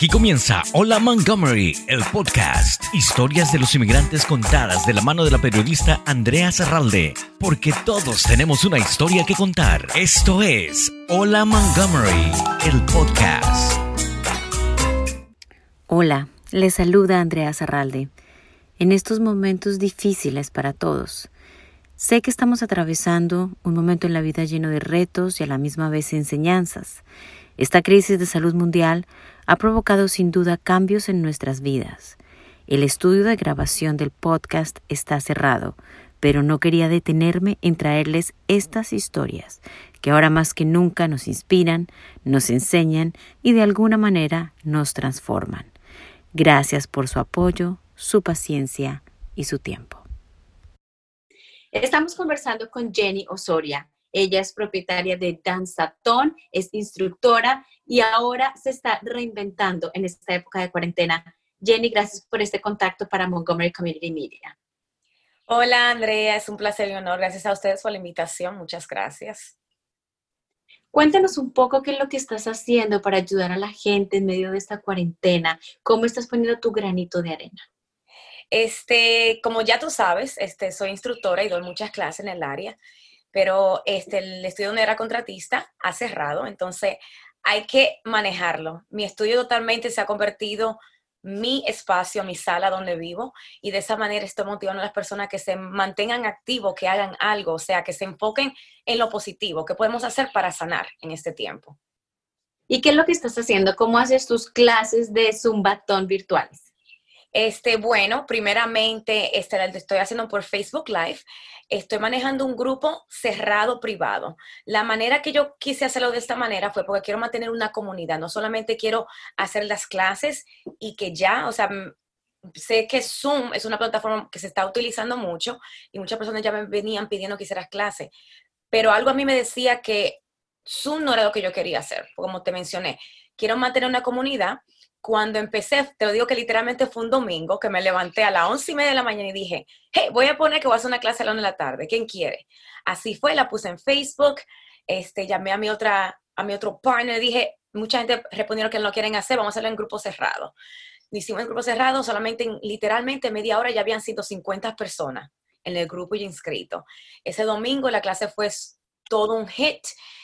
Aquí comienza Hola Montgomery, el podcast. Historias de los inmigrantes contadas de la mano de la periodista Andrea Zarralde. Porque todos tenemos una historia que contar. Esto es Hola Montgomery, el podcast. Hola, les saluda Andrea Zarralde. En estos momentos difíciles para todos, sé que estamos atravesando un momento en la vida lleno de retos y a la misma vez enseñanzas. Esta crisis de salud mundial ha provocado sin duda cambios en nuestras vidas. El estudio de grabación del podcast está cerrado, pero no quería detenerme en traerles estas historias que ahora más que nunca nos inspiran, nos enseñan y de alguna manera nos transforman. Gracias por su apoyo, su paciencia y su tiempo. Estamos conversando con Jenny Osoria. Ella es propietaria de Danzatón, es instructora y ahora se está reinventando en esta época de cuarentena. Jenny, gracias por este contacto para Montgomery Community Media. Hola Andrea, es un placer y honor. Gracias a ustedes por la invitación. Muchas gracias. Cuéntanos un poco qué es lo que estás haciendo para ayudar a la gente en medio de esta cuarentena. ¿Cómo estás poniendo tu granito de arena? Este, como ya tú sabes, este, soy instructora y doy muchas clases en el área pero este, el estudio donde era contratista ha cerrado, entonces hay que manejarlo. Mi estudio totalmente se ha convertido mi espacio, mi sala donde vivo y de esa manera estoy motivando a las personas que se mantengan activos, que hagan algo, o sea, que se enfoquen en lo positivo, que podemos hacer para sanar en este tiempo. ¿Y qué es lo que estás haciendo? ¿Cómo haces tus clases de zumbatón virtuales? Este, bueno, primeramente, este, estoy haciendo por Facebook Live. Estoy manejando un grupo cerrado privado. La manera que yo quise hacerlo de esta manera fue porque quiero mantener una comunidad. No solamente quiero hacer las clases y que ya, o sea, sé que Zoom es una plataforma que se está utilizando mucho y muchas personas ya me venían pidiendo que hicieras clase. Pero algo a mí me decía que Zoom no era lo que yo quería hacer, como te mencioné. Quiero mantener una comunidad cuando empecé, te lo digo que literalmente fue un domingo que me levanté a las once y media de la mañana y dije, hey, voy a poner que voy a hacer una clase a la una de la tarde, ¿quién quiere? Así fue, la puse en Facebook, este, llamé a mi otra, a mi otro partner, dije, mucha gente respondieron que no lo quieren hacer, vamos a hacerlo en grupo cerrado. Hicimos en grupo cerrado, solamente en, literalmente media hora ya habían 150 personas en el grupo y inscrito. Ese domingo la clase fue todo un hit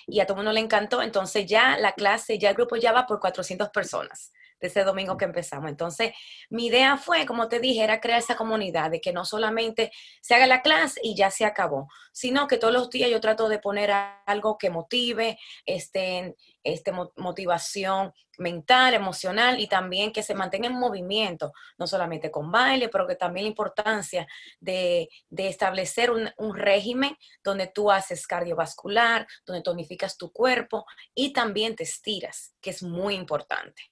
y a todo el mundo le encantó, entonces ya la clase, ya el grupo ya va por 400 personas de ese domingo que empezamos. Entonces, mi idea fue, como te dije, era crear esa comunidad de que no solamente se haga la clase y ya se acabó, sino que todos los días yo trato de poner algo que motive, este, este, motivación mental, emocional y también que se mantenga en movimiento, no solamente con baile, pero que también la importancia de, establecer un, un, régimen donde tú haces cardiovascular, donde tonificas tu cuerpo y también te estiras, que es muy importante.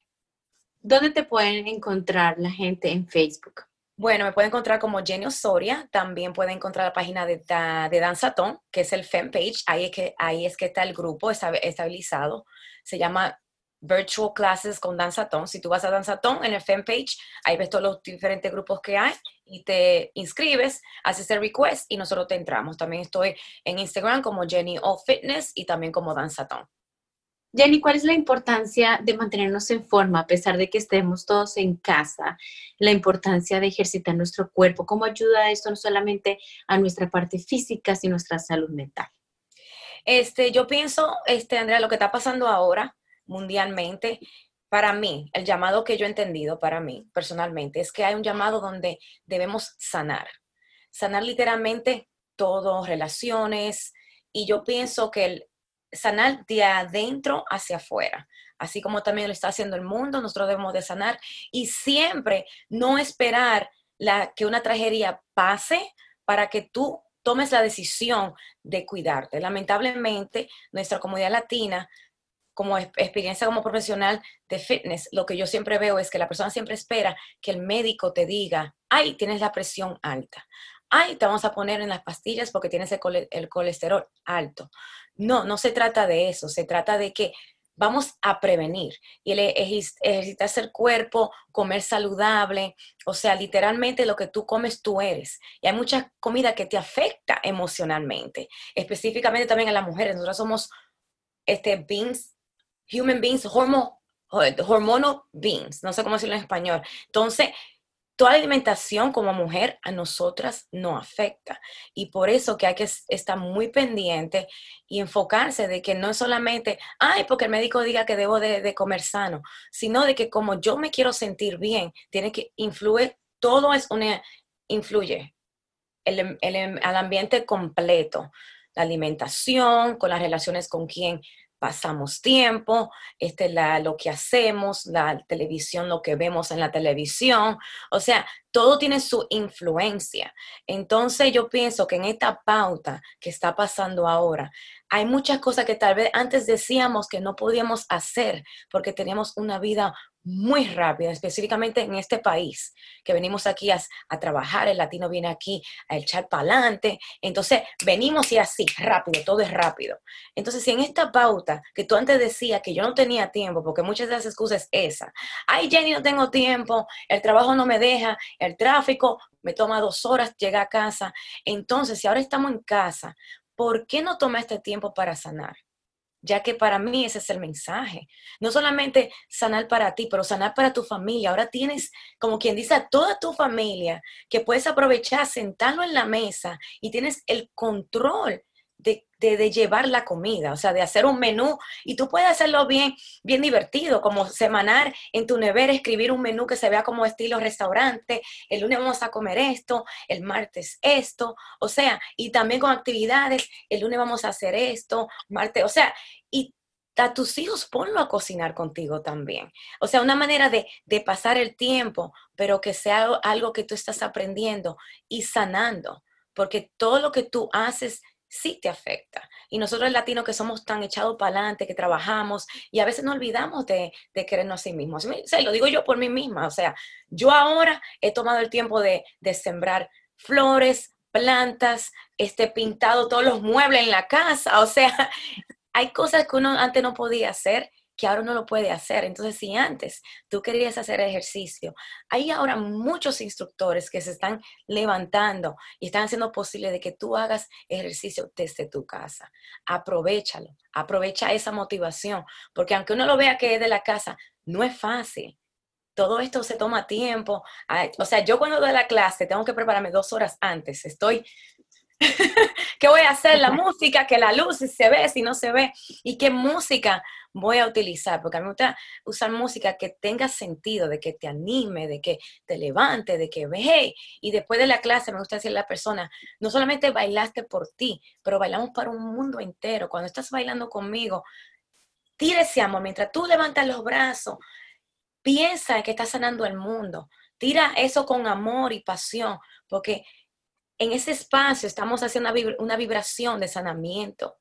¿Dónde te pueden encontrar la gente en Facebook? Bueno, me pueden encontrar como Jenny Osoria, también pueden encontrar la página de, de Danzatón, que es el fanpage, ahí es que, ahí es que está el grupo estabilizado, se llama Virtual Classes con Danzatón. Si tú vas a Danzatón en el fanpage, ahí ves todos los diferentes grupos que hay y te inscribes, haces el request y nosotros te entramos. También estoy en Instagram como Jenny O Fitness y también como Danzatón. Jenny, ¿cuál es la importancia de mantenernos en forma a pesar de que estemos todos en casa? La importancia de ejercitar nuestro cuerpo. ¿Cómo ayuda esto no solamente a nuestra parte física, sino a nuestra salud mental? Este, yo pienso, este, Andrea, lo que está pasando ahora mundialmente, para mí, el llamado que yo he entendido para mí personalmente es que hay un llamado donde debemos sanar. Sanar literalmente todo, relaciones, y yo pienso que el, sanar de adentro hacia afuera. Así como también lo está haciendo el mundo, nosotros debemos de sanar y siempre no esperar la, que una tragedia pase para que tú tomes la decisión de cuidarte. Lamentablemente, nuestra comunidad latina, como experiencia como profesional de fitness, lo que yo siempre veo es que la persona siempre espera que el médico te diga, ay, tienes la presión alta, ay, te vamos a poner en las pastillas porque tienes el, colesterol alto. No, no se trata de eso, se trata de que vamos a prevenir y el ejercitarse el cuerpo, comer saludable, o sea, literalmente lo que tú comes tú eres. Y hay mucha comida que te afecta emocionalmente, específicamente también a las mujeres. Nosotros somos este beings, human beings, hormone hormono beans, no sé cómo decirlo en español. Entonces, toda alimentación como mujer a nosotras no afecta. Y por eso que hay que estar muy pendiente y enfocarse de que no es solamente, ay, porque el médico diga que debo de, comer sano, sino de que como yo me quiero sentir bien, tiene que influir, todo es una, influye el, el, al ambiente completo, la alimentación, con las relaciones con quien pasamos tiempo, este, la, lo que hacemos, la televisión, lo que vemos en la televisión, o sea, todo tiene su influencia. Entonces yo pienso que en esta pauta que está pasando ahora, hay muchas cosas que tal vez antes decíamos que no podíamos hacer porque teníamos una vida muy rápida, específicamente en este país, que venimos aquí a, trabajar, el latino viene aquí a echar para adelante, entonces venimos y así, rápido, todo es rápido. Entonces, si en esta pauta que tú antes decías que yo no tenía tiempo, porque muchas de las excusas es esa, ay Jenny, no tengo tiempo, el trabajo no me deja, el tráfico me toma dos horas llegar a casa, entonces si ahora estamos en casa, ¿por qué no toma este tiempo para sanar? Ya que para mí ese es el mensaje. No solamente sanar para ti, pero sanar para tu familia. Ahora tienes, como quien dice, a toda tu familia que puedes aprovechar, sentarlo en la mesa y tienes el control de, llevar la comida, o sea, de hacer un menú. Y tú puedes hacerlo bien, bien divertido, como semanar en tu nevera, escribir un menú que se vea como estilo restaurante, el lunes vamos a comer esto, el martes esto, o sea, y también con actividades, el lunes vamos a hacer esto, martes, o sea, y a tus hijos ponlo a cocinar contigo también. O sea, una manera de, de, pasar el tiempo, pero que sea algo que tú estás aprendiendo y sanando, porque todo lo que tú haces sí te afecta. Y nosotros latinos que somos tan echados para adelante, que trabajamos y a veces nos olvidamos de, de querernos a sí mismos. O lo digo yo por mí misma. O sea, yo ahora he tomado el tiempo de, de sembrar flores, plantas, este pintado todos los muebles en la casa. O sea, hay cosas que uno antes no podía hacer que ahora no lo puede hacer. Entonces, si antes tú querías hacer ejercicio, hay ahora muchos instructores que se están levantando y están haciendo posible de que tú hagas ejercicio desde tu casa. Aprovechalo, aprovecha esa motivación, porque aunque uno lo vea que es de la casa, no es fácil. Todo esto se toma tiempo. O sea, yo cuando doy la clase tengo que prepararme dos horas antes. Estoy ¿Qué voy a hacer? La música, que la luz si se ve, si no se ve. ¿Y qué música voy a utilizar? Porque a mí me gusta usar música que tenga sentido, de que te anime, de que te levante, de que ve. Y después de la clase me gusta decirle a la persona, no solamente bailaste por ti, pero bailamos para un mundo entero. Cuando estás bailando conmigo, tira ese amor. Mientras tú levantas los brazos, piensa que estás sanando el mundo. Tira eso con amor y pasión, porque en ese espacio estamos haciendo una vibración de sanamiento,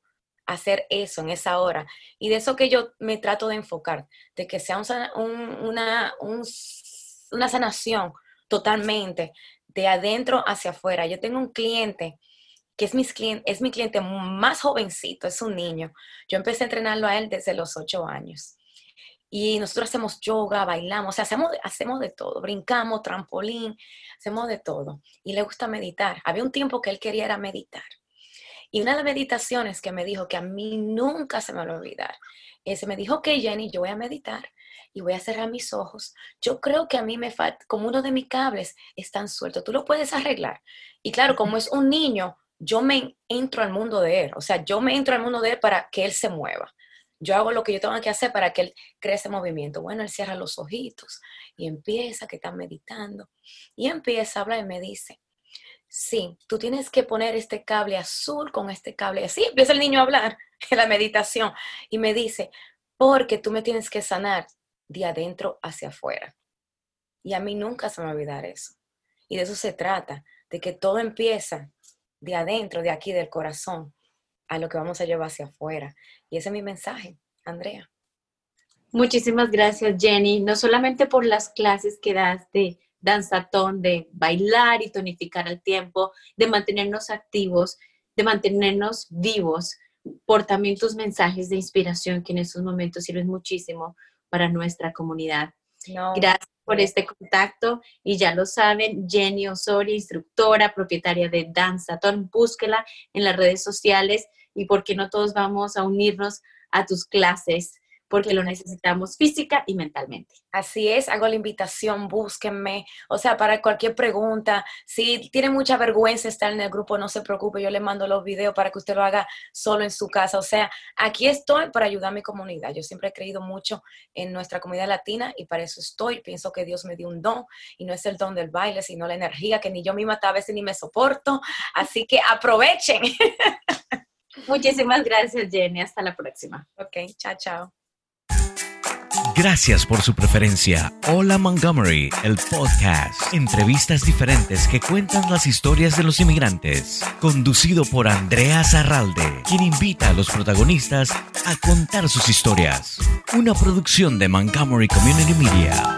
hacer eso en esa hora. Y de eso que yo me trato de enfocar, de que sea una, una sanación totalmente de adentro hacia afuera. Yo tengo un cliente que es, es mi cliente más jovencito, es un niño. Yo empecé a entrenarlo a él desde los ocho años. Y nosotros hacemos yoga, bailamos, hacemos, hacemos de todo, brincamos, trampolín, hacemos de todo. Y le gusta meditar. Había un tiempo que él quería era meditar. Y una de las meditaciones que me dijo que a mí nunca se me va a olvidar, es, me dijo, que Jenny, yo voy a meditar y voy a cerrar mis ojos. Yo creo que a mí me falta, como uno de mis cables están sueltos, tú lo puedes arreglar. Y claro, como es un niño, yo me entro al mundo de él, o sea, yo me entro al mundo de él para que él se mueva yo hago lo que yo tengo que hacer para que él cree ese movimiento. Bueno, él cierra los ojitos y empieza, que está meditando, y empieza a hablar y me dice, sí, tú tienes que poner este cable azul con este cable así. Empieza el niño a hablar en la meditación y me dice, porque tú me tienes que sanar de adentro hacia afuera. Y a mí nunca se me va a olvidar eso. Y de eso se trata, de que todo empieza de adentro, de aquí, del corazón, a lo que vamos a llevar hacia afuera. Y ese es mi mensaje, Andrea. Muchísimas gracias, Jenny, no solamente por las clases que das de danzatón, de bailar y tonificar al tiempo, de mantenernos activos, de mantenernos vivos, por también tus mensajes de inspiración que en estos momentos sirven muchísimo para nuestra comunidad. Gracias por este contacto y ya lo saben, Jenny Osorio, instructora, propietaria de Danzatón, búsquela en las redes sociales y por qué no todos vamos a unirnos a tus clases porque lo necesitamos física y mentalmente. Así es, hago la invitación, búsquenme, o sea, para cualquier pregunta, si tiene mucha vergüenza estar en el grupo, no se preocupe, yo le mando los videos para que usted lo haga solo en su casa, o sea, aquí estoy para ayudar a mi comunidad, yo siempre he creído mucho en nuestra comunidad latina y para eso estoy, pienso que Dios me dio un don y no es el don del baile, sino la energía que ni yo misma a veces ni me soporto, así que aprovechen. Muchísimas gracias, Jenny. Hasta la próxima. Ok, chao, chao. Gracias por su preferencia. Hola Montgomery, el podcast. Entrevistas diferentes que cuentan las historias de los inmigrantes. Conducido por Andrea Zarralde, quien invita a los protagonistas a contar sus historias. Una producción de Montgomery Community Media.